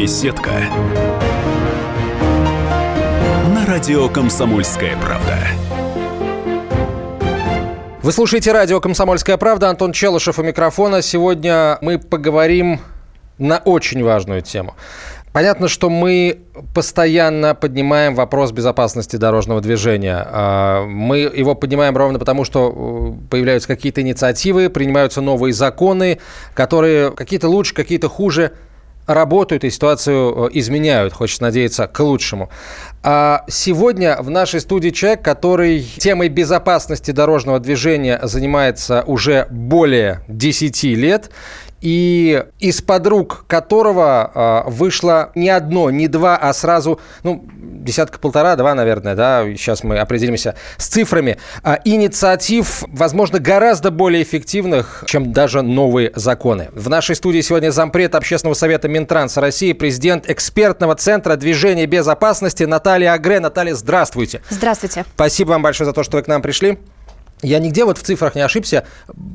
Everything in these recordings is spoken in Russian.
Беседка. На радио «Комсомольская правда». Вы слушаете радио «Комсомольская правда». Антон Челышев у микрофона. Сегодня мы поговорим на очень важную тему. Понятно, что мы постоянно поднимаем вопрос безопасности дорожного движения. А, мы его поднимаем ровно потому, что э, появляются какие-то инициативы, принимаются новые законы, которые какие-то лучше, какие-то хуже работают и ситуацию э, изменяют, хочется надеяться, к лучшему. А сегодня в нашей студии человек, который темой безопасности дорожного движения занимается уже более 10 лет и из подруг которого э, вышло не одно, не два, а сразу, ну, десятка-полтора, два, наверное, да, сейчас мы определимся с цифрами, э, инициатив, возможно, гораздо более эффективных, чем даже новые законы. В нашей студии сегодня зампред Общественного совета Минтранса России, президент экспертного центра движения безопасности Наталья Агре. Наталья, здравствуйте. Здравствуйте. Спасибо вам большое за то, что вы к нам пришли. Я нигде вот в цифрах не ошибся.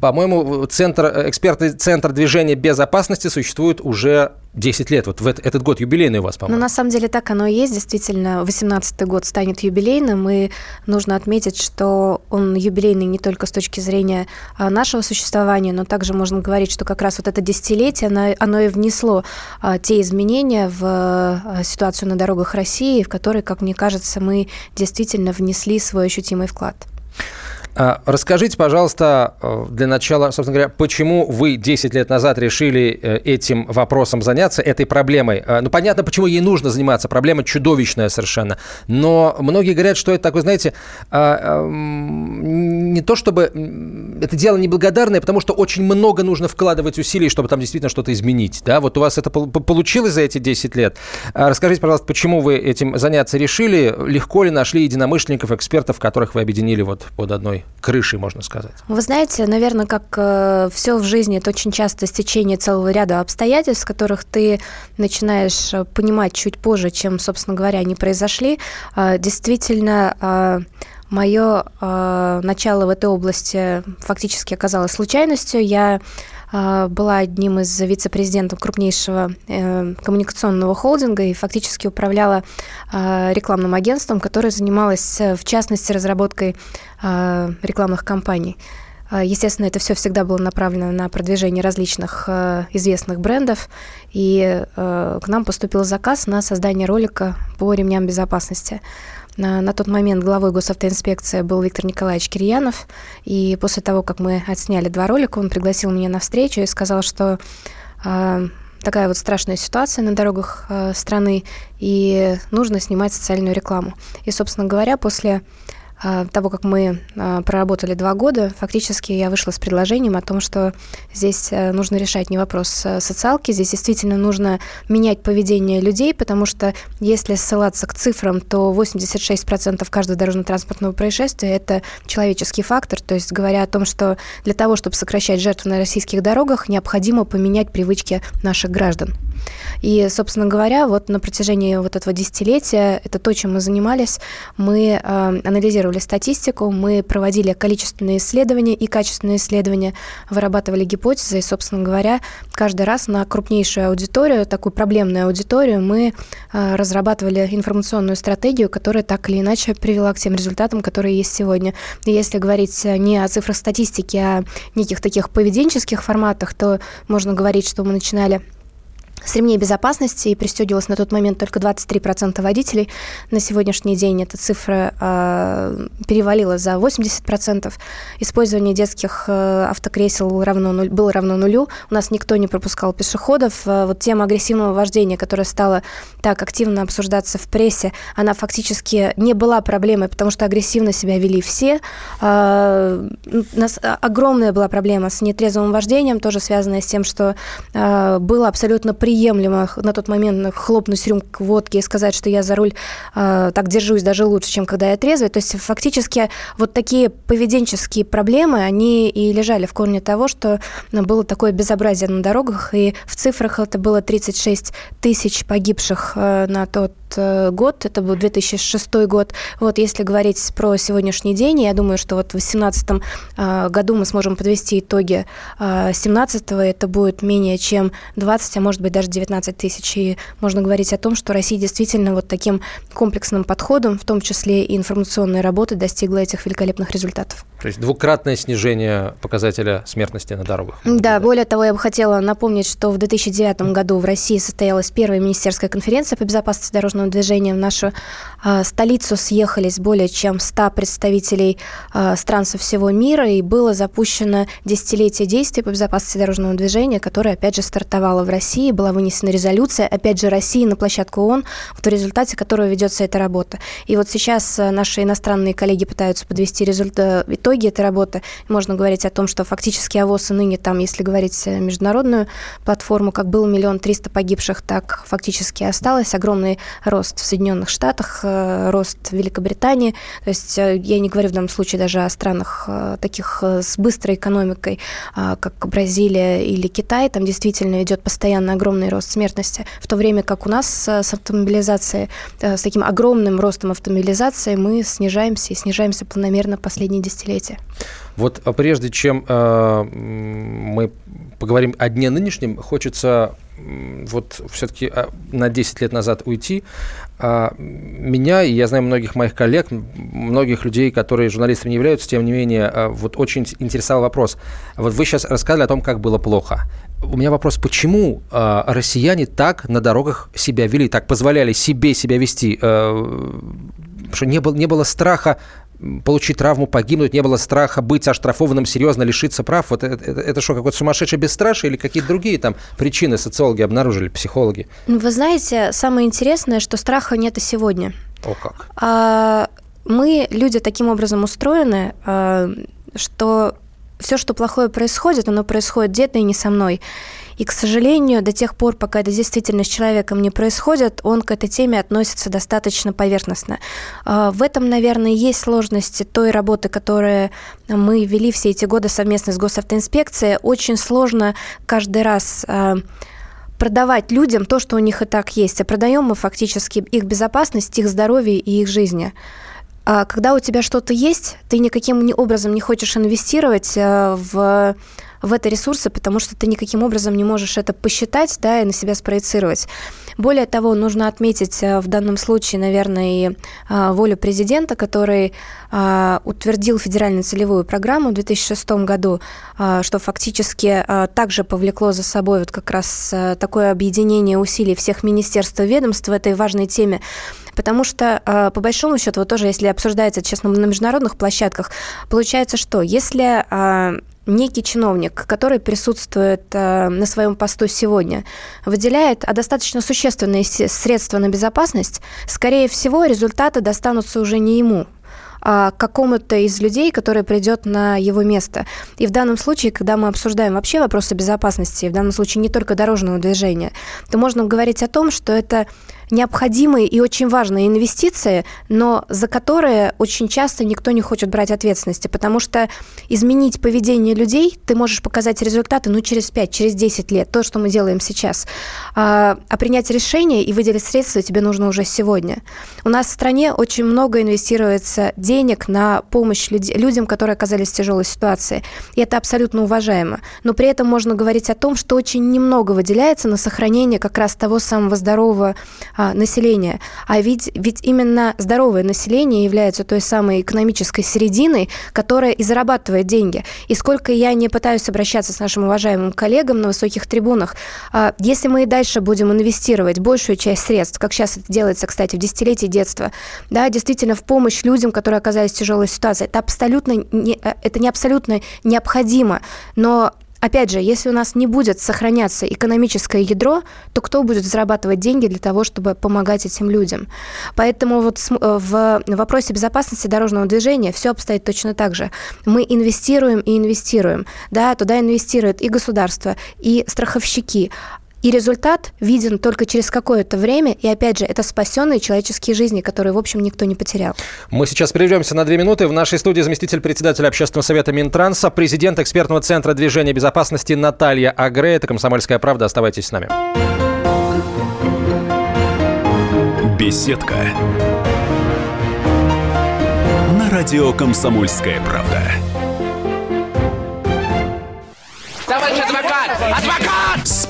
По-моему, центр, экспертный центр движения безопасности существует уже 10 лет. Вот в этот год юбилейный у вас, по-моему. Ну, на самом деле так оно и есть. Действительно, 18-й год станет юбилейным, и нужно отметить, что он юбилейный не только с точки зрения а, нашего существования, но также можно говорить, что как раз вот это десятилетие, оно, оно и внесло а, те изменения в а, ситуацию на дорогах России, в которые, как мне кажется, мы действительно внесли свой ощутимый вклад. А, расскажите, пожалуйста, э, для начала, собственно говоря, почему вы 10 лет назад решили э, этим вопросом заняться, этой проблемой? А, ну, понятно, почему ей нужно заниматься. Проблема чудовищная совершенно. Но многие говорят, что это такое, знаете, а, не то чтобы... Это дело неблагодарное, потому что очень много нужно вкладывать усилий, чтобы там действительно что-то изменить. Да? Вот у вас это получилось за эти 10 лет. Расскажите, пожалуйста, почему вы этим заняться решили? Легко ли нашли единомышленников, экспертов, которых вы объединили вот под одной крышей, можно сказать? Вы знаете, наверное, как э, все в жизни, это очень часто стечение целого ряда обстоятельств, которых ты начинаешь э, понимать чуть позже, чем, собственно говоря, они произошли. Э, действительно, э, мое э, начало в этой области фактически оказалось случайностью. Я была одним из вице-президентов крупнейшего э, коммуникационного холдинга и фактически управляла а, рекламным агентством, которое занималось, э, в частности, разработкой а, рекламных кампаний. Естественно, это все всегда было направлено на продвижение различных э, известных брендов, и к нам поступил заказ на создание ролика по ремням безопасности. На, на тот момент главой госавтоинспекции был Виктор Николаевич Кирьянов, и после того, как мы отсняли два ролика, он пригласил меня на встречу и сказал, что э, такая вот страшная ситуация на дорогах э, страны, и нужно снимать социальную рекламу. И, собственно говоря, после того, как мы а, проработали два года, фактически я вышла с предложением о том, что здесь э, нужно решать не вопрос э, социалки, здесь действительно нужно менять поведение людей, потому что если ссылаться к цифрам, то 86% каждого дорожно-транспортного происшествия – это человеческий фактор, то есть говоря о том, что для того, чтобы сокращать жертв на российских дорогах, необходимо поменять привычки наших граждан. И, собственно говоря, вот на протяжении вот этого десятилетия, это то, чем мы занимались, мы э, анализировали статистику, мы проводили количественные исследования и качественные исследования, вырабатывали гипотезы, и, собственно говоря, каждый раз на крупнейшую аудиторию, такую проблемную аудиторию, мы э, разрабатывали информационную стратегию, которая так или иначе привела к тем результатам, которые есть сегодня. И если говорить не о цифрах статистики, а о неких таких поведенческих форматах, то можно говорить, что мы начинали с ремней безопасности и пристегивалось на тот момент только 23% водителей. На сегодняшний день эта цифра э, перевалила за 80%. Использование детских э, автокресел равно нуль, было равно нулю. У нас никто не пропускал пешеходов. Э, вот тема агрессивного вождения, которая стала так активно обсуждаться в прессе, она фактически не была проблемой, потому что агрессивно себя вели все. Э, у нас огромная была проблема с нетрезвым вождением, тоже связанная с тем, что э, было абсолютно при приемлемо на тот момент хлопнуть рюмку водки и сказать, что я за руль э, так держусь даже лучше, чем когда я трезвый. То есть фактически вот такие поведенческие проблемы, они и лежали в корне того, что было такое безобразие на дорогах, и в цифрах это было 36 тысяч погибших э, на тот э, год, это был 2006 год. Вот если говорить про сегодняшний день, я думаю, что вот в 2018 э, году мы сможем подвести итоги 2017 это будет менее чем 20, а может быть даже даже 19 тысяч. И можно говорить о том, что Россия действительно вот таким комплексным подходом, в том числе и информационной работы, достигла этих великолепных результатов. То есть двукратное снижение показателя смертности на дорогах. Да, более того, я бы хотела напомнить, что в 2009 году в России состоялась первая министерская конференция по безопасности дорожного движения. В нашу э, столицу съехались более чем 100 представителей э, стран со всего мира, и было запущено десятилетие действий по безопасности дорожного движения, которое, опять же, стартовало в России, была вынесена резолюция, опять же, России на площадку ООН, в результате которого ведется эта работа. И вот сейчас э, наши иностранные коллеги пытаются подвести результат, итоги этой работы. Можно говорить о том, что фактически ОВОЗ и ныне там, если говорить международную платформу, как был миллион триста погибших, так фактически осталось. Огромный рост в Соединенных Штатах, э, рост в Великобритании. То есть э, я не говорю в данном случае даже о странах таких с быстрой экономикой, как Бразилия или Китай. Там действительно идет постоянно огромный рост смертности, в то время как у нас с автомобилизацией, с таким огромным ростом автомобилизации мы снижаемся и снижаемся планомерно последние десятилетия. Вот а прежде чем э, мы поговорим о дне нынешнем, хочется вот все-таки а, на 10 лет назад уйти. А, меня, и я знаю многих моих коллег, многих людей, которые журналистами не являются, тем не менее, а, вот очень интересовал вопрос. Вот вы сейчас рассказали о том, как было плохо. У меня вопрос, почему россияне так на дорогах себя вели, так позволяли себе себя вести? что не было, не было страха получить травму, погибнуть, не было страха быть оштрафованным, серьезно лишиться прав. Вот это, это, это что, какое-то сумасшедшее бесстрашие или какие-то другие там причины социологи обнаружили, психологи? Ну, вы знаете, самое интересное, что страха нет и сегодня. О как. А, мы, люди, таким образом устроены, а, что все, что плохое происходит, оно происходит где-то и не со мной. И, к сожалению, до тех пор, пока это действительно с человеком не происходит, он к этой теме относится достаточно поверхностно. А, в этом, наверное, есть сложности той работы, которую мы вели все эти годы совместно с госавтоинспекцией. Очень сложно каждый раз а, продавать людям то, что у них и так есть, а продаем мы фактически их безопасность, их здоровье и их жизни. А когда у тебя что-то есть, ты никаким образом не хочешь инвестировать в в это ресурсы, потому что ты никаким образом не можешь это посчитать да, и на себя спроецировать. Более того, нужно отметить э, в данном случае, наверное, и а, волю президента, который а, утвердил федеральную целевую программу в 2006 году, а, что фактически также повлекло за собой вот как раз э, такое объединение усилий всех министерств и ведомств в этой важной теме. Потому что, по большому счету, вот тоже, если обсуждается, честно, на международных площадках, получается, что если некий чиновник, который присутствует э, на своем посту сегодня, выделяет а достаточно существенные средства на безопасность, скорее всего, результаты достанутся уже не ему, а какому-то из людей, который придет на его место. И в данном случае, когда мы обсуждаем вообще вопросы безопасности, в данном случае не только дорожного движения, то можно говорить о том, что это необходимые и очень важные инвестиции, но за которые очень часто никто не хочет брать ответственности, потому что изменить поведение людей ты можешь показать результаты ну, через 5, через 10 лет, то, что мы делаем сейчас. А, а принять решение и выделить средства тебе нужно уже сегодня. У нас в стране очень много инвестируется денег на помощь людям, которые оказались в тяжелой ситуации. И это абсолютно уважаемо. Но при этом можно говорить о том, что очень немного выделяется на сохранение как раз того самого здорового а, населения. А ведь, ведь именно здоровое население является той самой экономической серединой, которая и зарабатывает деньги. И сколько я не пытаюсь обращаться с нашим уважаемым коллегам на высоких трибунах, а, если мы и дальше будем инвестировать большую часть средств, как сейчас это делается, кстати, в десятилетии детства, да, действительно в помощь людям, которые оказались в тяжелой ситуации, это абсолютно не, э, это не абсолютно необходимо, но Опять же, если у нас не будет сохраняться экономическое ядро, то кто будет зарабатывать деньги для того, чтобы помогать этим людям? Поэтому вот э, в вопросе безопасности дорожного движения все обстоит точно так же. Мы инвестируем и инвестируем. Да, туда инвестирует и государство, и страховщики. И результат виден только через какое-то время. И опять же, это спасенные человеческие жизни, которые, в общем, никто не потерял. Мы сейчас прервемся на две минуты. В нашей студии заместитель председателя общественного совета Минтранса, президент экспертного центра движения безопасности Наталья Агре. Это «Комсомольская правда». Оставайтесь с нами. Беседка. На радио «Комсомольская правда».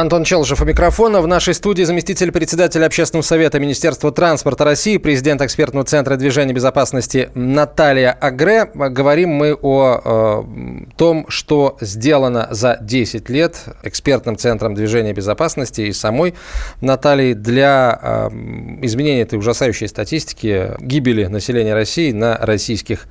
Антон Челышев у микрофона. В нашей студии заместитель председателя Общественного совета Министерства транспорта России, президент экспертного центра движения безопасности Наталья Агре. Говорим мы о э, том, что сделано за 10 лет экспертным центром движения безопасности и самой Натальей для э, изменения этой ужасающей статистики гибели населения России на российских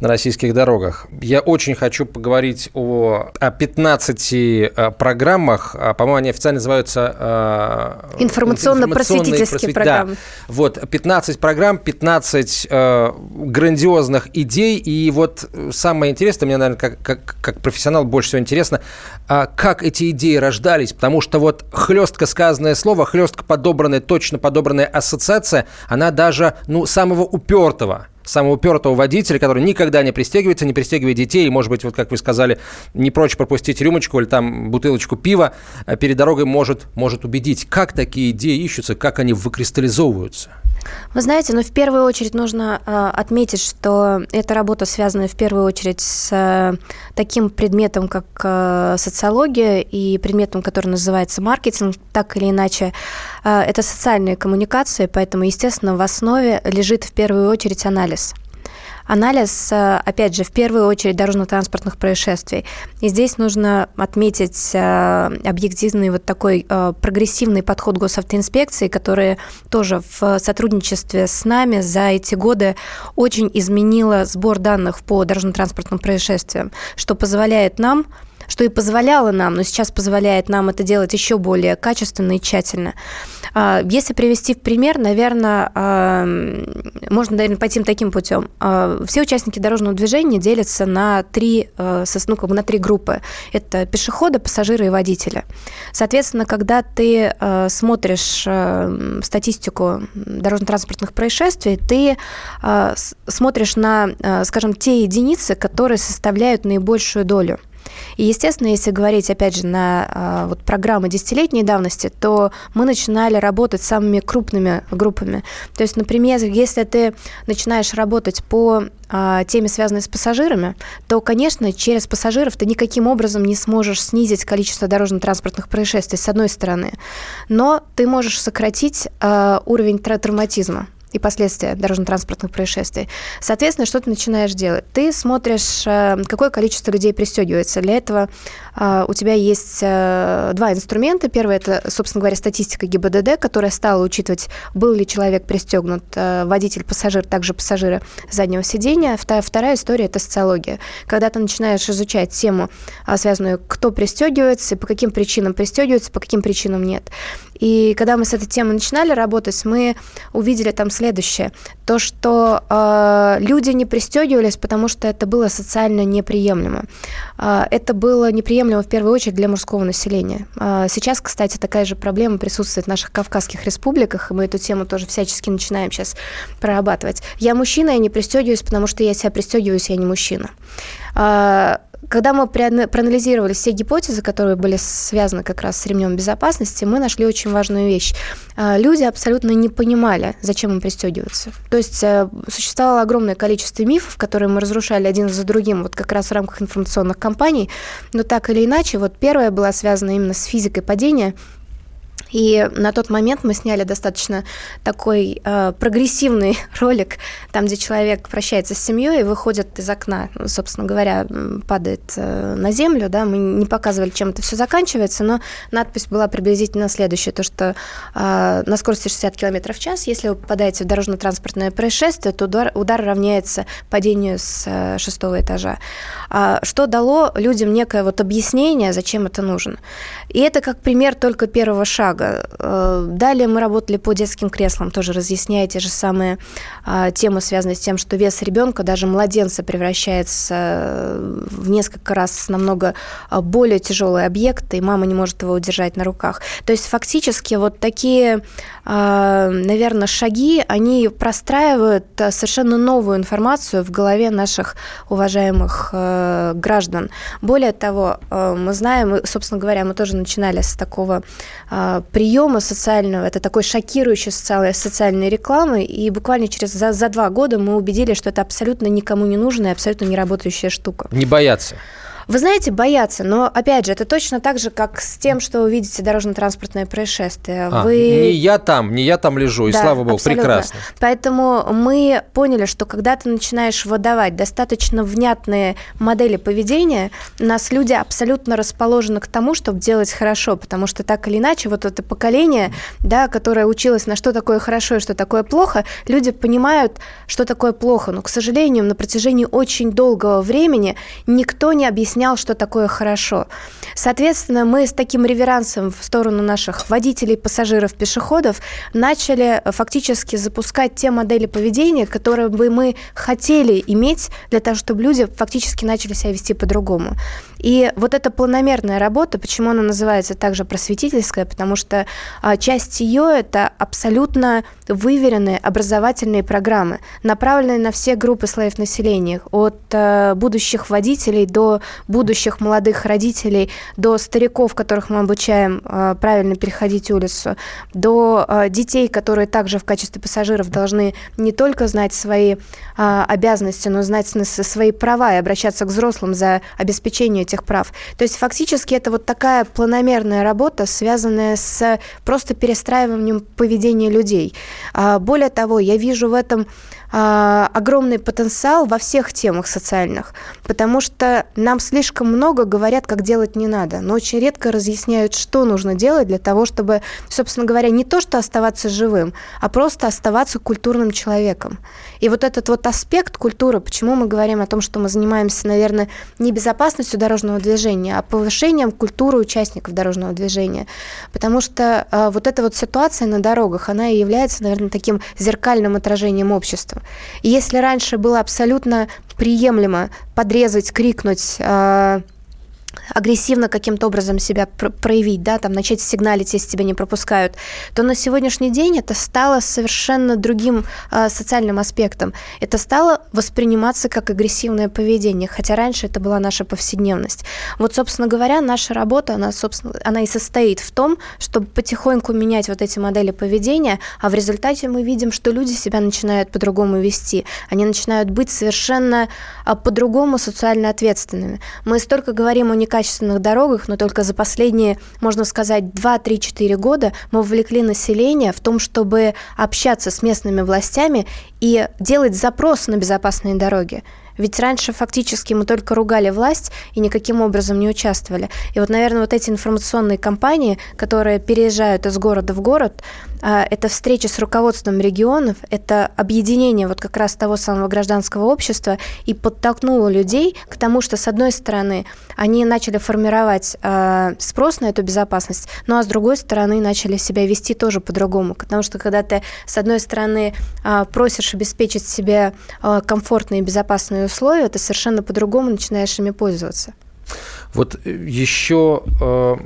на российских дорогах. Я очень хочу поговорить о, о 15 э, программах. А, по-моему, они официально называются... Э, Информационно-просветительские программы. Да. Вот, 15 программ, 15 э, грандиозных идей. И вот самое интересное, мне, наверное, как, как, как профессионал больше всего интересно, э, как эти идеи рождались. Потому что вот хлестко сказанное слово, хлестко подобранная, точно подобранная ассоциация, она даже, ну, самого упертого самого упертого водителя, который никогда не пристегивается, не пристегивает детей, и, может быть, вот как вы сказали, не прочь пропустить рюмочку или там бутылочку пива э, перед дорогой может, может убедить. Как такие идеи ищутся, как они выкристаллизовываются? Вы знаете, ну, в первую очередь нужно э, отметить, что эта работа связана в первую очередь с э, таким предметом, как э, социология, и предметом, который называется маркетинг, так или иначе. Э, это социальные коммуникации, поэтому, естественно, в основе лежит в первую очередь анализ – анализ, э, опять же, в первую очередь дорожно-транспортных происшествий. И здесь нужно отметить э, объективный вот такой э, прогрессивный подход госавтоинспекции, который тоже в сотрудничестве с нами за эти годы очень изменила сбор данных по дорожно-транспортным происшествиям, что позволяет нам что и позволяло нам, но сейчас позволяет нам это делать еще более качественно и тщательно. А, если привести в пример, наверное, можно, наверное, пойти таким путем. А, все участники дорожного движения делятся на три, ну, как бы на три группы. Это пешеходы, пассажиры и водители. Соответственно, когда ты смотришь статистику дорожно-транспортных происшествий, ты смотришь на, скажем, те единицы, которые составляют наибольшую долю. И, естественно, если говорить, опять же, на а, вот, программы десятилетней давности, то мы начинали работать с самыми крупными группами. То есть, например, если ты начинаешь работать по а, теме, связанной с пассажирами, то, конечно, через пассажиров ты никаким образом не сможешь снизить количество дорожно-транспортных происшествий, с одной стороны, но ты можешь сократить э, уровень травматизма и последствия дорожно-транспортных происшествий. Соответственно, что ты начинаешь делать? Ты смотришь, э, какое количество людей пристегивается. Для этого э, у тебя есть э, два инструмента. Первый – это, собственно говоря, статистика ГИБДД, которая стала учитывать, был ли человек пристегнут, водитель, пассажир, также пассажиры заднего сидения. Вторая история – это социология. Когда ты начинаешь изучать тему, связанную, кто пристегивается, по каким причинам пристегивается, по каким причинам нет. И когда мы с этой темой начинали работать, мы увидели там следующее. То, что э, люди не пристегивались, потому что это было социально неприемлемо. Э, это было неприемлемо в первую очередь для мужского населения. Э, сейчас, кстати, такая же проблема присутствует в наших кавказских республиках, и мы эту тему тоже всячески начинаем сейчас прорабатывать. Я мужчина, я не пристегиваюсь, потому что я себя пристегиваюсь, я не мужчина. Когда мы проанализировали все гипотезы, которые были связаны как раз с ремнем безопасности, мы нашли очень важную вещь. А, люди абсолютно не понимали, зачем им пристегиваться. То есть э, существовало огромное количество мифов, которые мы разрушали один за другим, вот как раз в рамках информационных кампаний. Но так или иначе, вот первая была связана именно с физикой падения – и на тот момент мы сняли достаточно такой э, прогрессивный ролик, там, где человек прощается с семьей и выходит из окна, ну, собственно говоря, падает э, на землю. Да? Мы не показывали, чем это все заканчивается, но надпись была приблизительно следующая, то, что э, на скорости 60 км в час, если вы попадаете в дорожно-транспортное происшествие, то удар, удар равняется падению с э, шестого этажа. А, что дало людям некое вот объяснение, зачем это нужно. И это как пример только первого шага много. Э, далее мы работали по детским креслам, тоже разъясняя те же самые а, темы, связанные с тем, что вес ребенка, даже младенца, превращается э, в несколько раз намного а, более тяжелый объект, и мама не может его удержать на руках. То есть фактически вот такие, а, наверное, шаги, они простраивают совершенно новую информацию в голове наших уважаемых граждан. Более того, мы знаем, собственно говоря, мы тоже начинали с такого приема социального, это такой шокирующий социальной, рекламы, и буквально через за, за два года мы убедили, что это абсолютно никому не нужная, абсолютно не работающая штука. Не бояться. Вы знаете, боятся, но опять же, это точно так же, как с тем, что вы видите дорожно-транспортное происшествие. А, вы... Не я там, не я там лежу, и да, слава богу, абсолютно. прекрасно. Поэтому мы поняли, что когда ты начинаешь выдавать достаточно внятные модели поведения, нас люди абсолютно расположены к тому, чтобы делать хорошо, потому что так или иначе вот это поколение, да, которое училось на что такое хорошо и что такое плохо, люди понимают, что такое плохо, но, к сожалению, на протяжении очень долгого времени никто не объяснял объяснял, что такое хорошо. Соответственно, мы с таким реверансом в сторону наших водителей, пассажиров, пешеходов начали э, фактически запускать те модели поведения, которые бы мы хотели иметь для того, чтобы люди фактически начали себя вести по-другому. И вот эта планомерная работа, почему она называется также просветительская, потому что а, часть ее это абсолютно выверенные образовательные программы, направленные на все группы слоев населения, от а, будущих водителей до будущих молодых родителей, до стариков, которых мы обучаем а, правильно переходить улицу, до а, детей, которые также в качестве пассажиров должны не только знать свои обязанности, но знать свои права и обращаться к взрослым за обеспечение этих прав. То есть фактически это вот такая планомерная работа, связанная с просто перестраиванием поведения людей. А, более того, я вижу в этом а, огромный потенциал во всех темах социальных, потому что нам слишком много говорят, как делать не надо, но очень редко разъясняют, что нужно делать для того, чтобы, собственно говоря, не то, что оставаться живым, а просто оставаться культурным человеком. И вот этот вот аспект культуры, почему мы говорим о том, что мы занимаемся, наверное, не безопасностью дорожного движения, а повышением культуры участников дорожного движения. Потому что э, вот эта вот ситуация на дорогах, она и является, наверное, таким зеркальным отражением общества. И если раньше было абсолютно приемлемо подрезать, крикнуть, э, агрессивно каким-то образом себя проявить, да, там начать сигналить, если тебя не пропускают, то на сегодняшний день это стало совершенно другим э, социальным аспектом. Это стало восприниматься как агрессивное поведение, хотя раньше это была наша повседневность. Вот, собственно говоря, наша работа, она, собственно, она и состоит в том, чтобы потихоньку менять вот эти модели поведения, а в результате мы видим, что люди себя начинают по-другому вести, они начинают быть совершенно а, по-другому социально ответственными. Мы столько говорим о некачественных дорогах, но только за последние, можно сказать, 2-3-4 года мы вовлекли население в том, чтобы общаться с местными властями и делать запрос на безопасные дороги. Ведь раньше фактически мы только ругали власть и никаким образом не участвовали. И вот, наверное, вот эти информационные кампании, которые переезжают из города в город, это встреча с руководством регионов, это объединение вот как раз того самого гражданского общества и подтолкнуло людей к тому, что, с одной стороны, они начали формировать а, спрос на эту безопасность, ну а с другой стороны, начали себя вести тоже по-другому. Потому что когда ты, с одной стороны, а, просишь обеспечить себе комфортные и безопасные условия, ты совершенно по-другому начинаешь ими пользоваться. Вот э, еще э,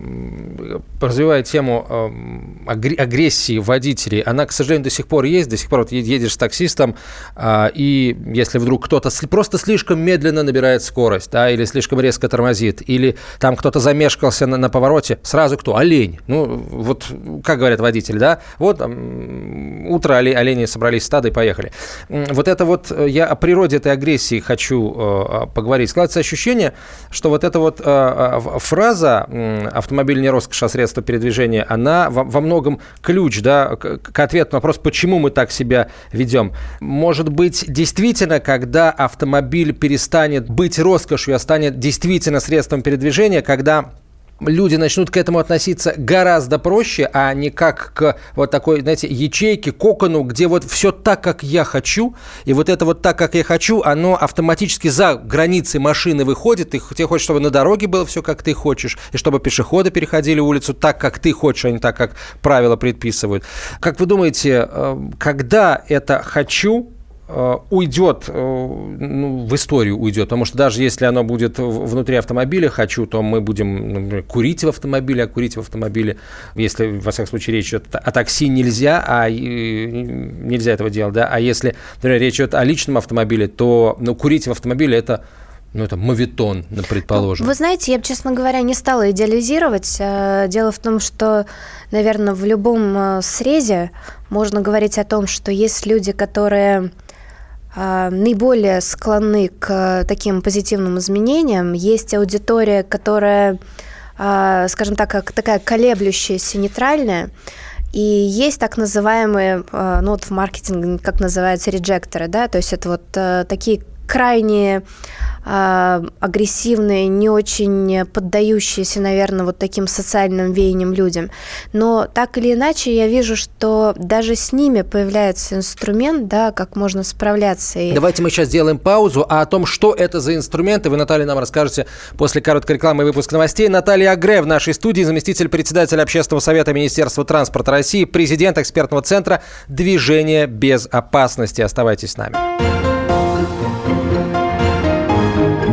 развивая тему э, агрессии водителей, она, к сожалению, до сих пор есть. До сих пор вот едешь с таксистом, э, и если вдруг кто-то просто слишком медленно набирает скорость, да, или слишком резко тормозит, или там кто-то замешкался на, на повороте, сразу кто? Олень. Ну, вот как говорят водители, да? Вот там, утро олени собрались в стадо и поехали. Вот это вот, э, я о природе этой агрессии хочу э, поговорить. Складывается ощущение, что вот это вот э, Э, фраза «автомобиль не роскошь, а средство передвижения», она во, многом ключ да, к ответу на вопрос, почему мы так себя ведем. Может быть, действительно, когда автомобиль перестанет быть роскошью, а станет действительно средством передвижения, когда люди начнут к этому относиться гораздо проще, а не как к вот такой, знаете, ячейке, кокону, где вот все так, как я хочу, и вот это вот так, как я хочу, оно автоматически за границы машины выходит, и тебе хочешь, чтобы на дороге было все, как ты хочешь, и чтобы пешеходы переходили улицу так, как ты хочешь, а не так, как правила предписывают. Как вы думаете, э, когда это «хочу» уйдет, э, ну, в историю уйдет, потому что даже если оно будет внутри автомобиля «хочу», то мы будем например, курить в автомобиле, а курить в автомобиле, если, во всяком случае, речь идет о такси, нельзя, а нельзя этого делать, да, а если, например, речь идет о личном автомобиле, то ну, курить в автомобиле – это ну, это мавитон, предположим. Вы знаете, я бы, честно говоря, не стала идеализировать. Э, дело в том, что, наверное, в любом срезе можно говорить о том, что есть люди, которые наиболее склонны к таким позитивным изменениям. Есть аудитория, которая, а, скажем так, как такая колеблющаяся, нейтральная. И есть так называемые, а, ну вот в маркетинге, как называются, реджекторы, да, то есть это вот такие крайне э, агрессивные, не очень поддающиеся, наверное, вот таким социальным веяниям людям. Но так или иначе, я вижу, что даже с ними появляется инструмент, да, как можно справляться. И... Давайте мы сейчас сделаем паузу, а о том, что это за инструменты, вы, Наталья, нам расскажете после короткой рекламы и выпуска новостей. Наталья Агре в нашей студии, заместитель председателя Общественного совета Министерства транспорта России, президент экспертного центра «Движение без опасности». Оставайтесь с нами.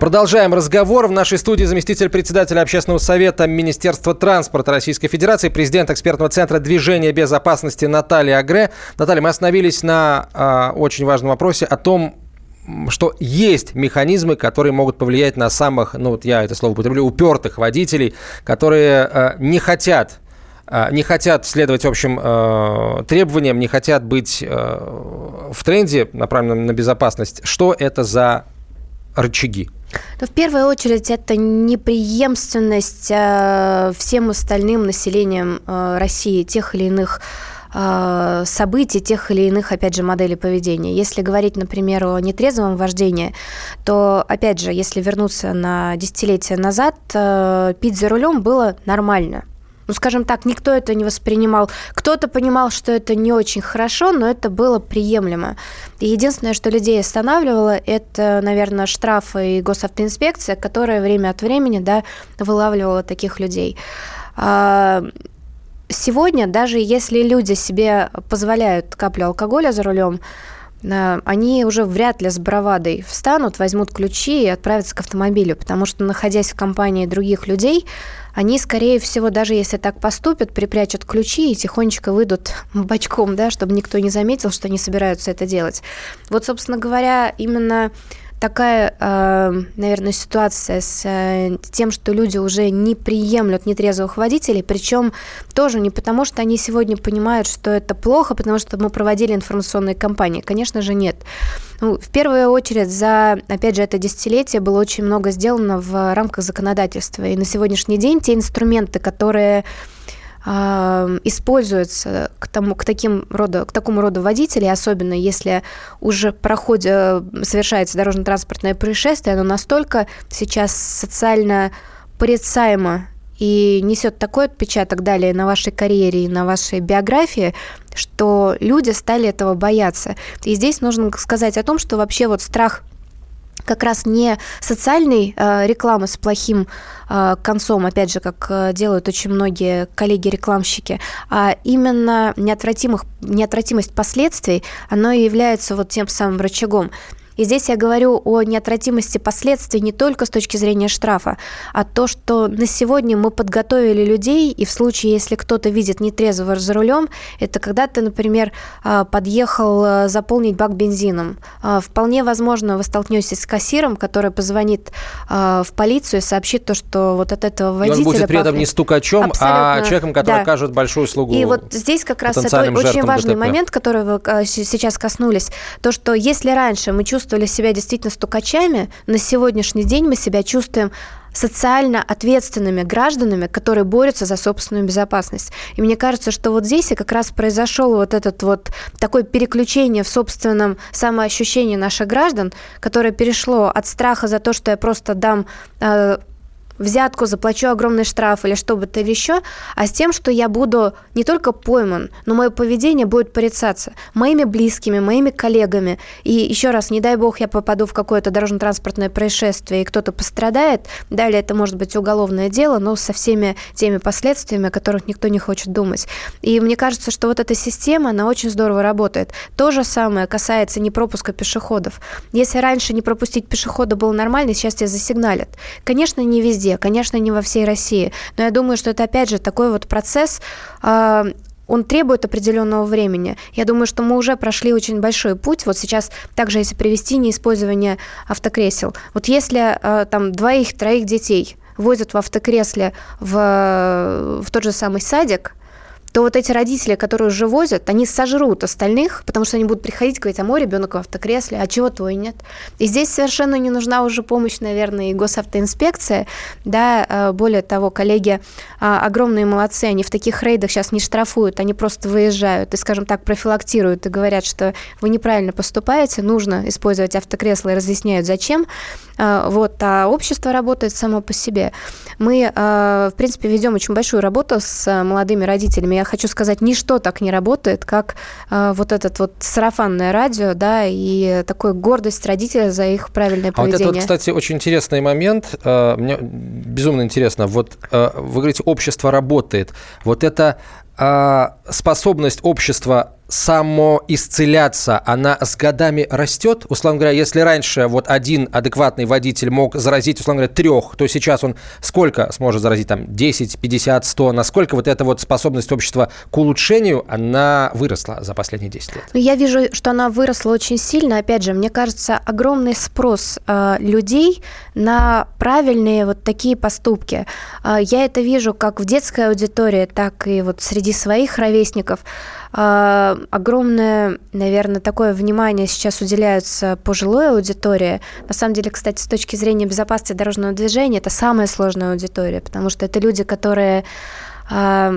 Продолжаем разговор. В нашей студии заместитель председателя Общественного совета Министерства транспорта Российской Федерации, президент экспертного центра движения безопасности Наталья Агре. Наталья, мы остановились на э, очень важном вопросе о том, что есть механизмы, которые могут повлиять на самых, ну вот я это слово употреблю, упертых водителей, которые э, не хотят не хотят следовать общим э, требованиям, не хотят быть э, в тренде, направленном на безопасность. Что это за рычаги? Но в первую очередь это неприемственность э, всем остальным населением э, России тех или иных э, событий, тех или иных, опять же, моделей поведения. Если говорить, например, о нетрезвом вождении, то, опять же, если вернуться на десятилетия назад, пить за рулем было нормально – ну, скажем так, никто это не воспринимал. Кто-то понимал, что это не очень хорошо, но это было приемлемо. И единственное, что людей останавливало, это, наверное, штрафы и госавтоинспекция, которая время от времени да, вылавливала таких людей. А, сегодня, даже если люди себе позволяют каплю алкоголя за рулем, они уже вряд ли с бравадой встанут, возьмут ключи и отправятся к автомобилю, потому что, находясь в компании других людей, они, скорее всего, даже если так поступят, припрячут ключи и тихонечко выйдут бочком, да, чтобы никто не заметил, что они собираются это делать. Вот, собственно говоря, именно такая, э, наверное, ситуация с э, тем, что люди уже не приемлют нетрезвых водителей, причем тоже не потому, что они сегодня понимают, что это плохо, потому что мы проводили информационные кампании. Конечно же, нет. Ну, в первую очередь, за, опять же, это десятилетие было очень много сделано в рамках законодательства. И на сегодняшний день те инструменты, которые используется к, тому, к, таким роду, к такому роду водителей, особенно если уже проходит, совершается дорожно-транспортное происшествие, оно настолько сейчас социально порицаемо и несет такой отпечаток далее на вашей карьере и на вашей биографии, что люди стали этого бояться. И здесь нужно сказать о том, что вообще вот страх как раз не социальной э, рекламы с плохим э, концом, опять же, как э, делают очень многие коллеги-рекламщики, а именно неотвратимых, неотвратимость последствий, оно и является вот тем самым рычагом. И здесь я говорю о неотвратимости последствий не только с точки зрения штрафа, а то, что на сегодня мы подготовили людей, и в случае, если кто-то видит нетрезвого за рулем, это когда ты, например, а, подъехал а, заполнить бак бензином. А, вполне возможно, вы столкнетесь с кассиром, который позвонит в полицию и сообщит то, что вот от этого водителя... И он будет при этом не стукачом, Абсолютно. а человеком, который да. окажет большую услугу И вот здесь как раз это очень важный ДТП. момент, который вы сейчас коснулись, то, что если раньше мы чувствовали чувствовали себя действительно стукачами, на сегодняшний день мы себя чувствуем социально ответственными гражданами, которые борются за собственную безопасность. И мне кажется, что вот здесь и как раз произошел вот этот вот такое переключение в собственном самоощущении наших граждан, которое перешло от страха за то, что я просто дам э, взятку, заплачу огромный штраф или что бы то еще, а с тем, что я буду не только пойман, но мое поведение будет порицаться моими близкими, моими коллегами. И еще раз, не дай бог, я попаду в какое-то дорожно-транспортное происшествие, и кто-то пострадает, далее это может быть уголовное дело, но со всеми теми последствиями, о которых никто не хочет думать. И мне кажется, что вот эта система, она очень здорово работает. То же самое касается не пропуска пешеходов. Если раньше не пропустить пешехода было нормально, сейчас тебя засигналят. Конечно, не везде, везде, конечно, не во всей России, но я думаю, что это опять же такой вот процесс, а, он требует определенного времени. Я думаю, что мы уже прошли очень большой путь. Вот сейчас также, если привести неиспользование автокресел. Вот если а, там двоих-троих детей возят в автокресле в, в тот же самый садик, то вот эти родители, которые уже возят, они сожрут остальных, потому что они будут приходить говорить, а мой ребенок в автокресле, а чего твой нет? И здесь совершенно не нужна уже помощь, наверное, и госавтоинспекция, да, а, более того, коллеги а, огромные молодцы, они в таких рейдах сейчас не штрафуют, они просто выезжают и, скажем так, профилактируют и говорят, что вы неправильно поступаете, нужно использовать автокресло и разъясняют, зачем, а, вот, а общество работает само по себе. Мы, в принципе, ведем очень большую работу с молодыми родителями, я хочу сказать, ничто так не работает, как э, вот этот вот сарафанное радио, да, и такой гордость родителя за их правильное поведение. А вот это вот, кстати, очень интересный момент. Э, мне безумно интересно. Вот э, вы говорите, общество работает. Вот это э, способность общества самоисцеляться, она с годами растет? Условно говоря, если раньше вот один адекватный водитель мог заразить, условно говоря, трех, то сейчас он сколько сможет заразить? Там 10, 50, 100? Насколько вот эта вот способность общества к улучшению, она выросла за последние 10 лет? Ну, я вижу, что она выросла очень сильно. Опять же, мне кажется, огромный спрос э, людей на правильные вот такие поступки. Э, я это вижу как в детской аудитории, так и вот среди своих ровесников. А, огромное, наверное, такое внимание сейчас уделяется пожилой аудитории. На самом деле, кстати, с точки зрения безопасности дорожного движения, это самая сложная аудитория, потому что это люди, которые а,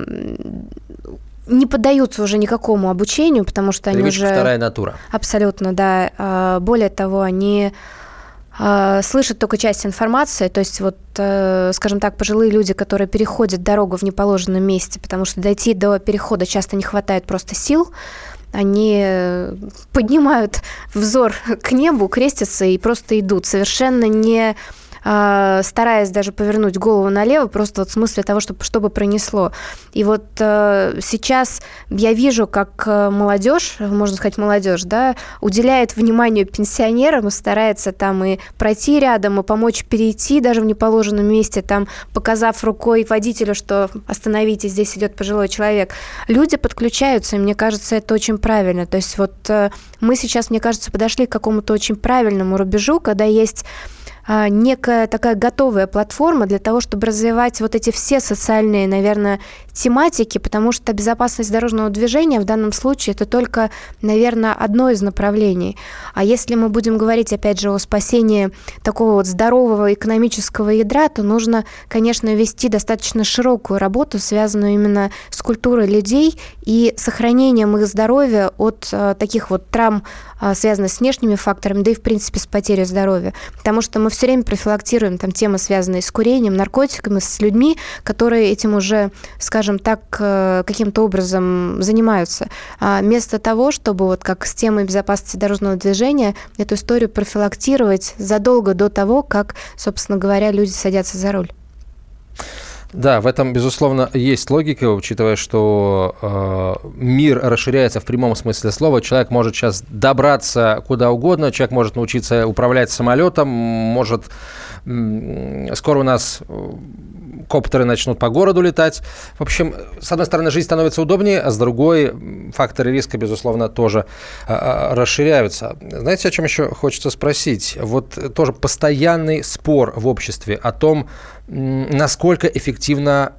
не поддаются уже никакому обучению, потому что они уже... вторая натура. Абсолютно, да. А, более того, они а, слышат только часть информации, то есть вот, э, скажем так, пожилые люди, которые переходят дорогу в неположенном месте, потому что дойти до перехода часто не хватает просто сил, они поднимают взор к небу, крестятся и просто идут, совершенно не стараясь даже повернуть голову налево, просто вот в смысле того, чтобы, чтобы пронесло. И вот э, сейчас я вижу, как э, молодежь, можно сказать, молодежь, да, уделяет внимание пенсионерам и старается там и пройти рядом, и помочь перейти даже в неположенном месте, там, показав рукой водителю, что остановитесь, здесь идет пожилой человек. Люди подключаются, и мне кажется, это очень правильно. То есть вот э, мы сейчас, мне кажется, подошли к какому-то очень правильному рубежу, когда есть а, некая такая готовая платформа для того, чтобы развивать вот эти все социальные, наверное, тематики, потому что безопасность дорожного движения в данном случае это только, наверное, одно из направлений. А если мы будем говорить, опять же, о спасении такого вот здорового экономического ядра, то нужно, конечно, вести достаточно широкую работу, связанную именно с культурой людей и сохранением их здоровья от э, таких вот травм, э, связанных с внешними факторами, да и, в принципе, с потерей здоровья. Потому что мы все все время профилактируем там темы, связанные с курением, наркотиками, с людьми, которые этим уже, скажем так, э, каким-то образом занимаются. А вместо того, чтобы вот как с темой безопасности дорожного движения эту историю профилактировать задолго до того, как, собственно говоря, люди садятся за руль. Да, в этом, безусловно, есть логика, учитывая, что э, мир расширяется в прямом смысле слова. Человек может сейчас добраться куда угодно, человек может научиться управлять самолетом, может... Э, скоро у нас коптеры начнут по городу летать. В общем, с одной стороны, жизнь становится удобнее, а с другой факторы риска, безусловно, тоже э, расширяются. Знаете, о чем еще хочется спросить? Вот тоже постоянный спор в обществе о том, насколько эффективно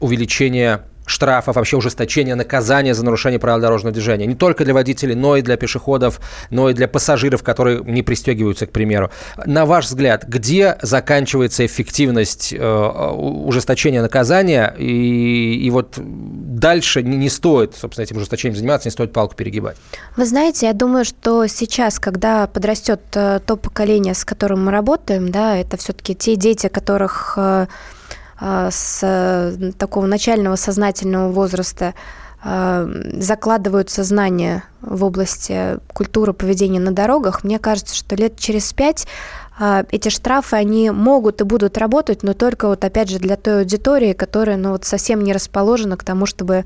увеличение штрафов, вообще ужесточение наказания за нарушение правил дорожного движения. Не только для водителей, но и для пешеходов, но и для пассажиров, которые не пристегиваются, к примеру. На ваш взгляд, где заканчивается эффективность э, ужесточения наказания? И, и вот дальше не, не стоит, собственно, этим ужесточением заниматься, не стоит палку перегибать? Вы знаете, я думаю, что сейчас, когда подрастет э, то поколение, с которым мы работаем, да, это все-таки те дети, которых э, а, с э, такого начального сознательного возраста а, закладывают сознание в области культуры поведения на дорогах, мне кажется, что лет через пять а, эти штрафы, они могут и будут работать, но только вот опять же для той аудитории, которая ну, вот совсем не расположена к тому, чтобы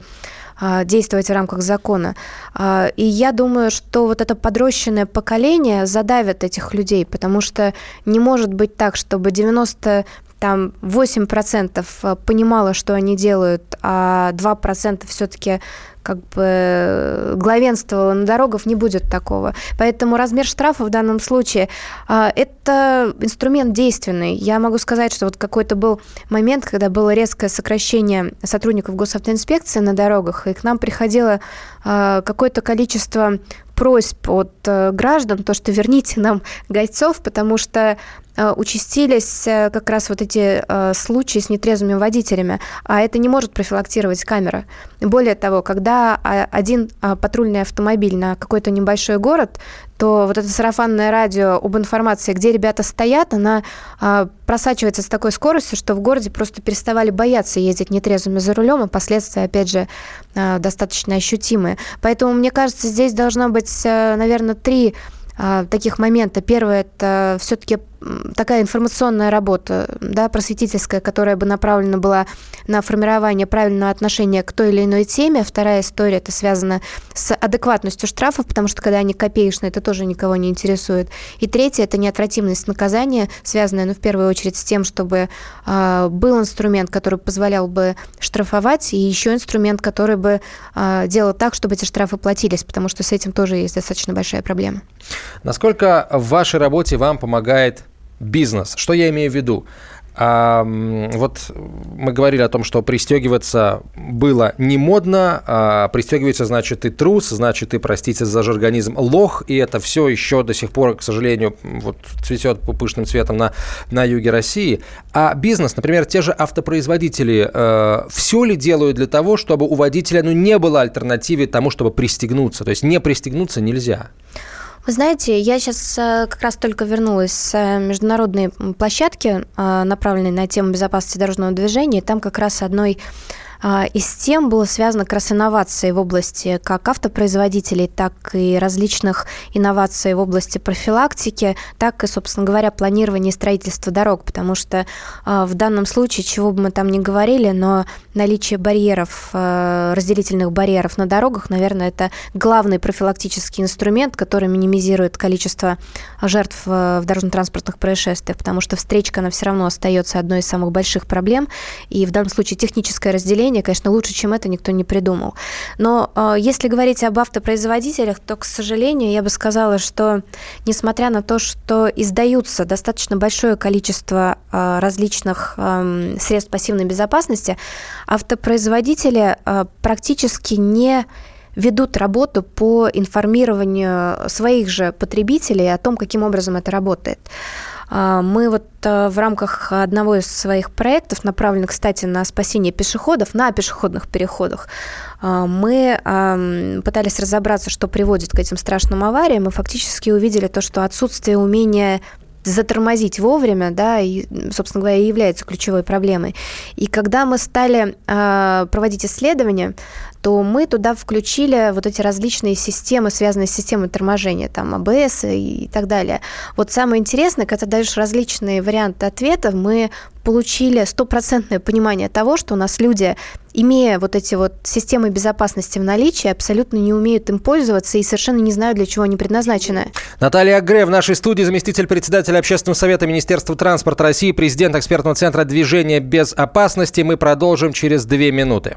действовать в рамках закона. И я думаю, что вот это подрощенное поколение задавит этих людей, потому что не может быть так, чтобы 90 там 8% э, понимало, что они делают, а 2% все-таки как бы главенствовало на дорогах, не будет такого. Поэтому размер штрафа в данном случае а, это инструмент действенный. Я могу сказать, что вот какой-то был момент, когда было резкое сокращение сотрудников госавтоинспекции на дорогах, и к нам приходило а, какое-то количество просьб от э, граждан, то, что верните нам гайцов, потому что э, участились э, как раз вот эти случаи с нетрезвыми водителями, а это не может профилактировать камера. Более того, когда один патрульный автомобиль на какой-то небольшой город то вот это сарафанное радио об информации, где ребята стоят, она а, просачивается с такой скоростью, что в городе просто переставали бояться ездить нетрезвыми за рулем, а последствия, опять же, а, достаточно ощутимые. Поэтому, мне кажется, здесь должно быть, а, наверное, три а, таких момента. Первое – это все-таки такая информационная работа, да, просветительская, которая бы направлена была на формирование правильного отношения к той или иной теме. Вторая история, это связано с адекватностью штрафов, потому что когда они копеечные, это тоже никого не интересует. И третье, это неотвратимость наказания, связанная, ну, в первую очередь, с тем, чтобы э, был инструмент, который позволял бы штрафовать, и еще инструмент, который бы э, делал так, чтобы эти штрафы платились, потому что с этим тоже есть достаточно большая проблема. Насколько в вашей работе вам помогает бизнес. Что я имею в виду? А, вот мы говорили о том, что пристегиваться было не модно, а пристегиваться значит ты трус, значит ты, простите за жаргонизм, лох, и это все еще до сих пор, к сожалению, вот цветет пышным цветом на, на юге России. А бизнес, например, те же автопроизводители, э, все ли делают для того, чтобы у водителя ну, не было альтернативы тому, чтобы пристегнуться? То есть не пристегнуться нельзя. Вы знаете, я сейчас э, как раз только вернулась с э, международной площадки, э, направленной на тему безопасности дорожного движения. Там как раз одной а, из тем было связано как раз инновации в области как автопроизводителей, так и различных инноваций в области профилактики, так и, собственно говоря, планирования и строительства дорог, потому что а, в данном случае, чего бы мы там ни говорили, но наличие барьеров, а, разделительных барьеров на дорогах, наверное, это главный профилактический инструмент, который минимизирует количество жертв в дорожно-транспортных происшествиях, потому что встречка, она все равно остается одной из самых больших проблем, и в данном случае техническое разделение решение, конечно, лучше, чем это никто не придумал. Но э, если говорить об автопроизводителях, то, к сожалению, я бы сказала, что несмотря на то, что издаются достаточно большое количество э, различных э, средств пассивной безопасности, автопроизводители э, практически не ведут работу по информированию своих же потребителей о том, каким образом это работает. А, мы вот э, в рамках одного из своих проектов, направленных, кстати, на спасение пешеходов, на пешеходных переходах, а, мы пытались разобраться, что приводит к этим страшным авариям, и фактически увидели то, что отсутствие умения затормозить вовремя, да, и, собственно говоря, является ключевой проблемой. И когда мы стали э, проводить исследования, то мы туда включили вот эти различные системы, связанные с системой торможения, там АБС и так далее. Вот самое интересное, когда даешь различные варианты ответов, мы получили стопроцентное понимание того, что у нас люди, имея вот эти вот системы безопасности в наличии, абсолютно не умеют им пользоваться и совершенно не знают, для чего они предназначены. Наталья Агре в нашей студии, заместитель председателя Общественного совета Министерства транспорта России, президент экспертного центра движения безопасности. Мы продолжим через две минуты.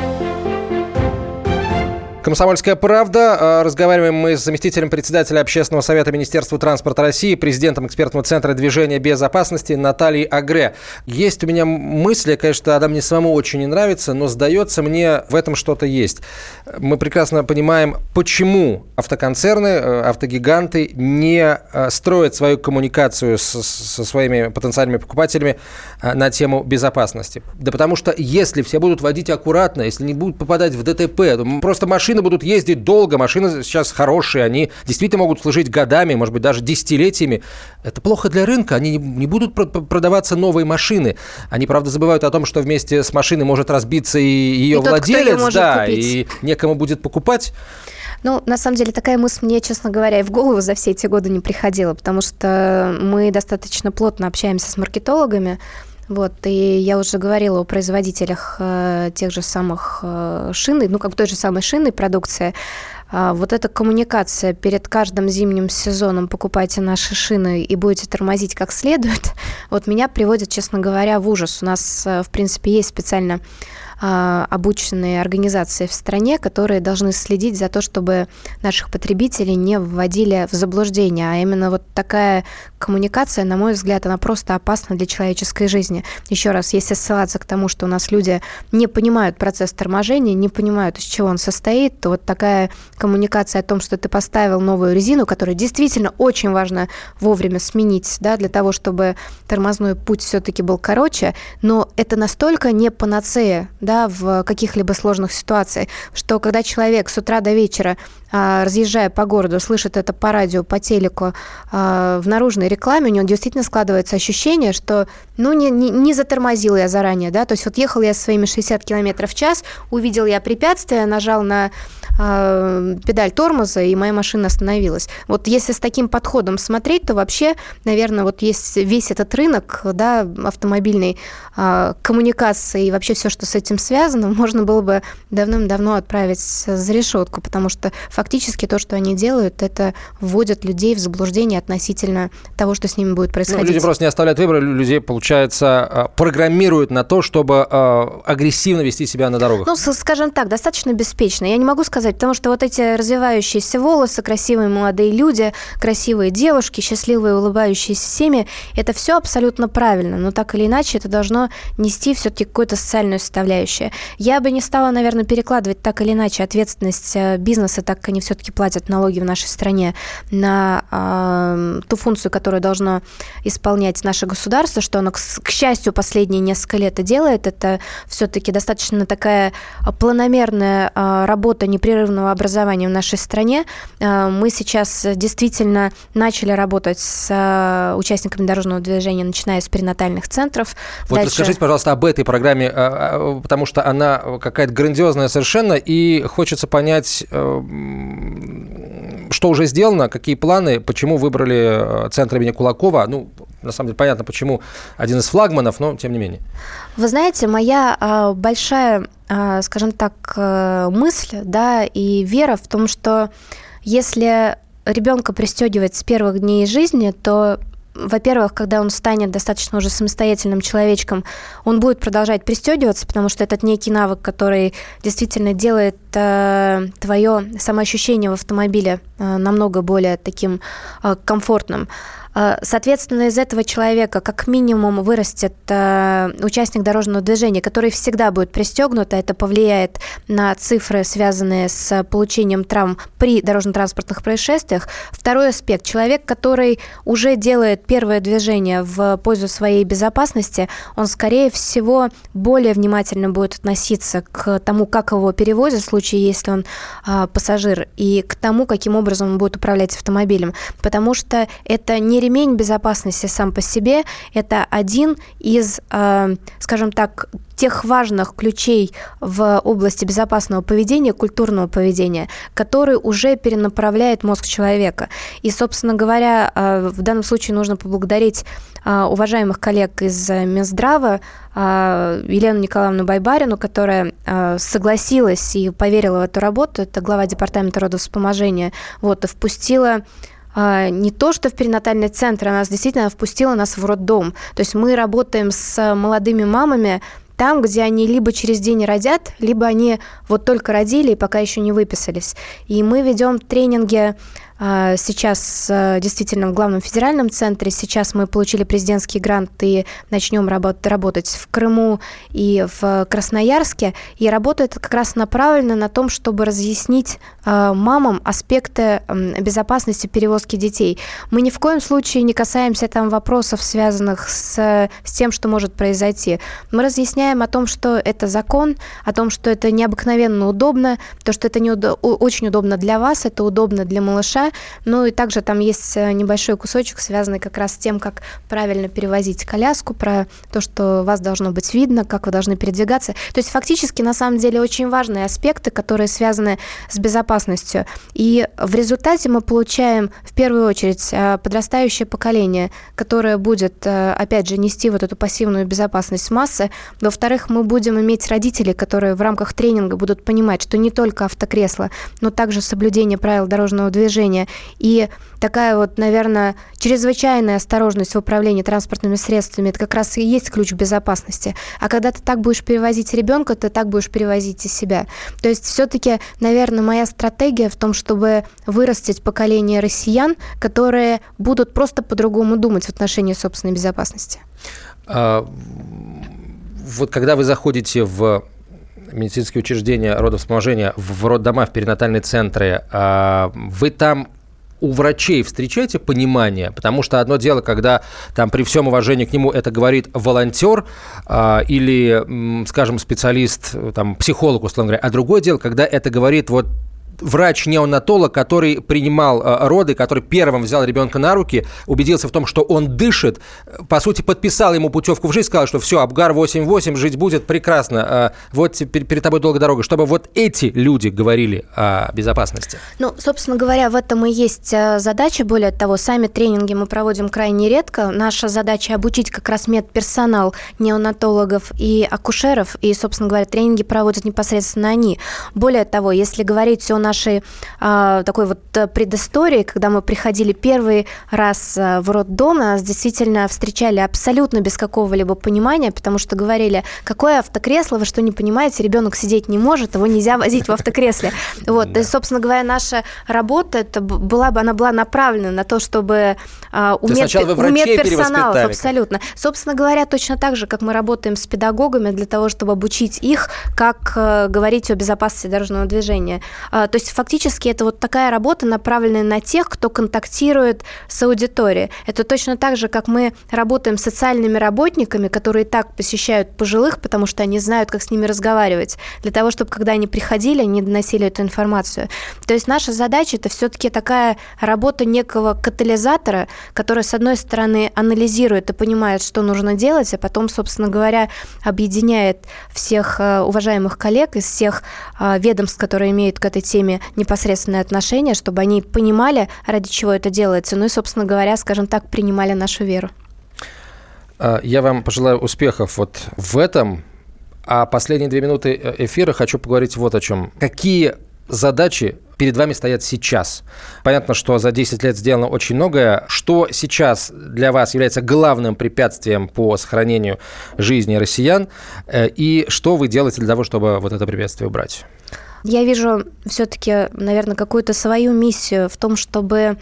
Комсомольская правда. А, разговариваем мы с заместителем председателя Общественного совета Министерства транспорта России, президентом экспертного центра движения безопасности Натальей Агре. Есть у меня мысли, конечно, она мне самому очень не нравится, но сдается мне в этом что-то есть. Мы прекрасно понимаем, почему автоконцерны, э, автогиганты не э, строят свою коммуникацию со, со своими потенциальными покупателями э, на тему безопасности. Да потому что если все будут водить аккуратно, если не будут попадать в ДТП, то просто машины машины будут ездить долго, машины сейчас хорошие, они действительно могут служить годами, может быть, даже десятилетиями. Это плохо для рынка, они не будут продаваться новые машины. Они, правда, забывают о том, что вместе с машиной может разбиться и ее и владелец, тот, да, купить. и некому будет покупать. Ну, на самом деле, такая мысль мне, честно говоря, и в голову за все эти годы не приходила, потому что мы достаточно плотно общаемся с маркетологами, вот, и я уже говорила о производителях э, тех же самых э, шины, ну, как той же самой шины продукции. Э, вот эта коммуникация перед каждым зимним сезоном покупайте наши шины и будете тормозить как следует, вот меня приводит, честно говоря, в ужас. У нас, э, в принципе, есть специально а, обученные организации в стране, которые должны следить за то, чтобы наших потребителей не вводили в заблуждение. А именно вот такая коммуникация, на мой взгляд, она просто опасна для человеческой жизни. Еще раз, если ссылаться к тому, что у нас люди не понимают процесс торможения, не понимают, из чего он состоит, то вот такая коммуникация о том, что ты поставил новую резину, которую действительно очень важно вовремя сменить, да, для того, чтобы тормозной путь все-таки был короче, но это настолько не панацея, да, да, в каких-либо сложных ситуациях, что когда человек с утра до вечера а, разъезжая по городу, слышит это по радио, по телеку, а, в наружной рекламе, у него действительно складывается ощущение, что ну не, не, не затормозил я заранее, да, то есть вот ехал я своими 60 км в час, увидел я препятствие, нажал на э, педаль тормоза, и моя машина остановилась. Вот если с таким подходом смотреть, то вообще, наверное, вот есть весь этот рынок, да, автомобильной коммуникации и вообще все, что с этим связано, можно было бы давным-давно отправить за решетку, потому что фактически то, что они делают, это вводят людей в заблуждение относительно того, что с ними будет происходить. Ну, люди просто не оставляют выбора, людей, получается, а, программируют на то, чтобы а, агрессивно вести себя на дорогах. Ну, скажем так, достаточно беспечно. Я не могу сказать, потому что вот эти развивающиеся волосы, красивые молодые люди, красивые девушки, счастливые улыбающиеся семьи, это все абсолютно правильно, но так или иначе это должно нести все-таки какую-то социальную составляющую. Я бы не стала, наверное, перекладывать так или иначе ответственность э, бизнеса, так как они все-таки платят налоги в нашей стране на э, ту функцию, которую должно исполнять наше государство, что оно, к, к счастью, последние несколько лет и делает, это все-таки достаточно такая планомерная э, работа непрерывного образования в нашей стране. Э, мы сейчас действительно начали работать с э, участниками дорожного движения, начиная с перинатальных центров. Вот Дальше... расскажите, пожалуйста, об этой программе, потому что она какая-то грандиозная совершенно, и хочется понять, э, что уже сделано, какие планы, почему выбрали э, центр имени Кулакова, ну, на самом деле понятно, почему один из флагманов, но тем не менее. Вы знаете, моя а, большая, а, скажем так, мысль, да, и вера в том, что если ребенка пристегивать с первых дней жизни, то во-первых, когда он станет достаточно уже самостоятельным человечком, он будет продолжать пристегиваться, потому что этот некий навык, который действительно делает э, твое самоощущение в автомобиле э, намного более таким э, комфортным. Э, соответственно, из этого человека как минимум вырастет э, участник дорожного движения, который всегда будет пристегнут, а это повлияет на цифры, связанные с получением травм при дорожно-транспортных происшествиях. Второй аспект. Человек, который уже делает первое движение в пользу своей безопасности, он, скорее всего, более внимательно будет относиться к тому, как его перевозят в случае, если он э, пассажир, и к тому, каким образом он будет управлять автомобилем. Потому что это не ремень безопасности сам по себе – это один из, э, скажем так, тех важных ключей в области безопасного поведения, культурного поведения, который уже перенаправляет мозг человека. И, собственно говоря, э, в данном случае нужно поблагодарить э, уважаемых коллег из Минздрава, Елену Николаевну Байбарину, которая согласилась и поверила в эту работу, это глава департамента родовспоможения, вот, и впустила не то, что в перинатальный центр, она действительно впустила нас в роддом. То есть мы работаем с молодыми мамами там, где они либо через день родят, либо они вот только родили и пока еще не выписались. И мы ведем тренинги а, сейчас э, действительно в главном федеральном центре. Сейчас мы получили президентский грант и начнем работать, в Крыму и в Красноярске. И работа это как раз направлена на том, чтобы разъяснить а, мамам аспекты безопасности перевозки детей. Мы ни в коем случае не касаемся там вопросов, связанных с, с тем, что может произойти. Мы разъясняем о том, что это закон, о том, что это необыкновенно удобно, то, что это не удо- очень удобно для вас, это удобно для малыша, ну и также там есть э, небольшой кусочек, связанный как раз с тем, как правильно перевозить коляску, про то, что вас должно быть видно, как вы должны передвигаться. То есть фактически на самом деле очень важные аспекты, которые связаны с безопасностью. И в результате мы получаем в первую очередь э, подрастающее поколение, которое будет, э, опять же, нести вот эту пассивную безопасность массы. Во-вторых, мы будем иметь родителей, которые в рамках тренинга будут понимать, что не только автокресло, но также соблюдение правил дорожного движения движения. И такая вот, наверное, чрезвычайная осторожность в управлении транспортными средствами, это как раз и есть ключ безопасности. А когда ты так будешь перевозить ребенка, ты так будешь перевозить и себя. То есть все-таки, наверное, моя стратегия в том, чтобы вырастить поколение россиян, которые будут просто по-другому думать в отношении собственной безопасности. А, вот когда вы заходите в медицинские учреждения родовспоможения, в роддома, в перинатальные центры, а, вы там у врачей встречаете понимание? Потому что одно дело, когда там при всем уважении к нему это говорит волонтер э, или, скажем, специалист, там, психолог, условно говоря, а другое дело, когда это говорит вот врач-неонатолог, который принимал э, роды, который первым взял ребенка на руки, убедился в том, что он дышит, по сути, подписал ему путевку в жизнь, сказал, что все, Абгар 8.8, жить будет прекрасно, э, вот перед тобой долго дорога, чтобы вот эти люди говорили о безопасности. Ну, собственно говоря, в этом и есть э, задача. Более того, сами тренинги мы проводим крайне редко. Наша задача обучить как раз медперсонал, неонатологов и акушеров, и, собственно говоря, тренинги проводят непосредственно они. Более того, если говорить о нашей а, такой вот э, предыстории, когда мы приходили первый раз э, в роддом, нас действительно встречали абсолютно без какого-либо понимания, потому что говорили, какое автокресло, вы что не понимаете, ребенок сидеть не может, его нельзя возить в автокресле. Вот, и, собственно говоря, наша работа, это была бы, она была направлена на то, чтобы а, у, мед, у медперсоналов, абсолютно. Собственно говоря, точно так же, как мы работаем с педагогами для того, чтобы обучить их, как э, говорить о безопасности дорожного движения. А, то есть фактически это вот такая работа, направленная на тех, кто контактирует с аудиторией. Это точно так же, как мы работаем с социальными работниками, которые так посещают пожилых, потому что они знают, как с ними разговаривать, для того, чтобы когда они приходили, они доносили эту информацию. То есть наша задача это все-таки такая работа некого катализатора, который, с одной стороны, анализирует и понимает, что нужно делать, а потом, собственно говоря, объединяет всех э, уважаемых коллег из всех э, ведомств, которые имеют к этой теме теме непосредственное отношение, чтобы они понимали, ради чего это делается, ну и, собственно говоря, скажем так, принимали нашу веру. А, я вам пожелаю успехов вот в этом. А последние две минуты э, эфира хочу поговорить вот о чем. Какие задачи перед вами стоят сейчас? Понятно, что за 10 лет сделано очень многое. Что сейчас для вас является главным препятствием по сохранению жизни россиян? Э, и что вы делаете для того, чтобы вот это препятствие убрать? Я вижу все-таки, наверное, какую-то свою миссию в том, чтобы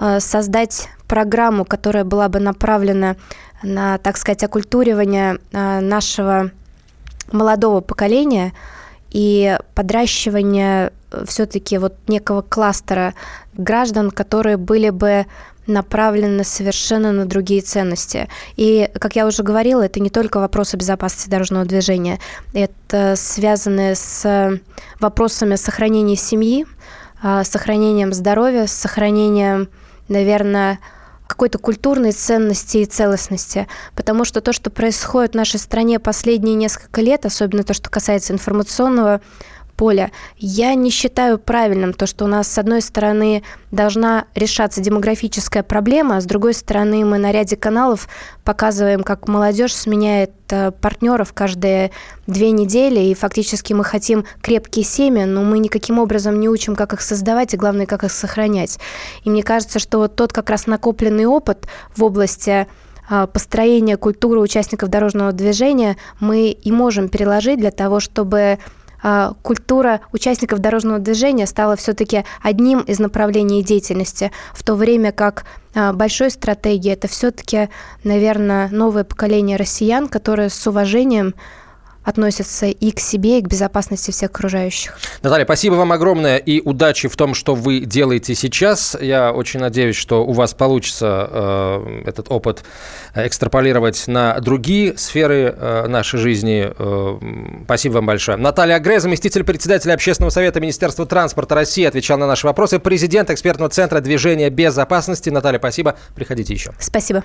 э, создать программу, которая была бы направлена на, так сказать, оккультуривание э, нашего молодого поколения и подращивание э, все-таки вот некого кластера граждан, которые были бы направлены совершенно на другие ценности. И, как я уже говорила, это не только вопросы безопасности дорожного движения, это связано с вопросами сохранения семьи, а, сохранением здоровья, сохранением, наверное, какой-то культурной ценности и целостности. Потому что то, что происходит в нашей стране последние несколько лет, особенно то, что касается информационного поля. Я не считаю правильным то, что у нас, с одной стороны, должна решаться демографическая проблема, а с другой стороны, мы на ряде каналов показываем, как молодежь сменяет э, партнеров каждые две недели, и фактически мы хотим крепкие семьи, но мы никаким образом не учим, как их создавать, и главное, как их сохранять. И мне кажется, что вот тот как раз накопленный опыт в области э, построения культуры участников дорожного движения мы и можем переложить для того, чтобы культура участников дорожного движения стала все-таки одним из направлений деятельности, в то время как а, большой стратегией это все-таки, наверное, новое поколение россиян, которые с уважением относятся и к себе, и к безопасности всех окружающих. Наталья, спасибо вам огромное и удачи в том, что вы делаете сейчас. Я очень надеюсь, что у вас получится э, этот опыт экстраполировать на другие сферы э, нашей жизни. Э, спасибо вам большое. Наталья Агре, заместитель председателя Общественного совета Министерства транспорта России, отвечал на наши вопросы. Президент экспертного центра движения безопасности. Наталья, спасибо. Приходите еще. Спасибо.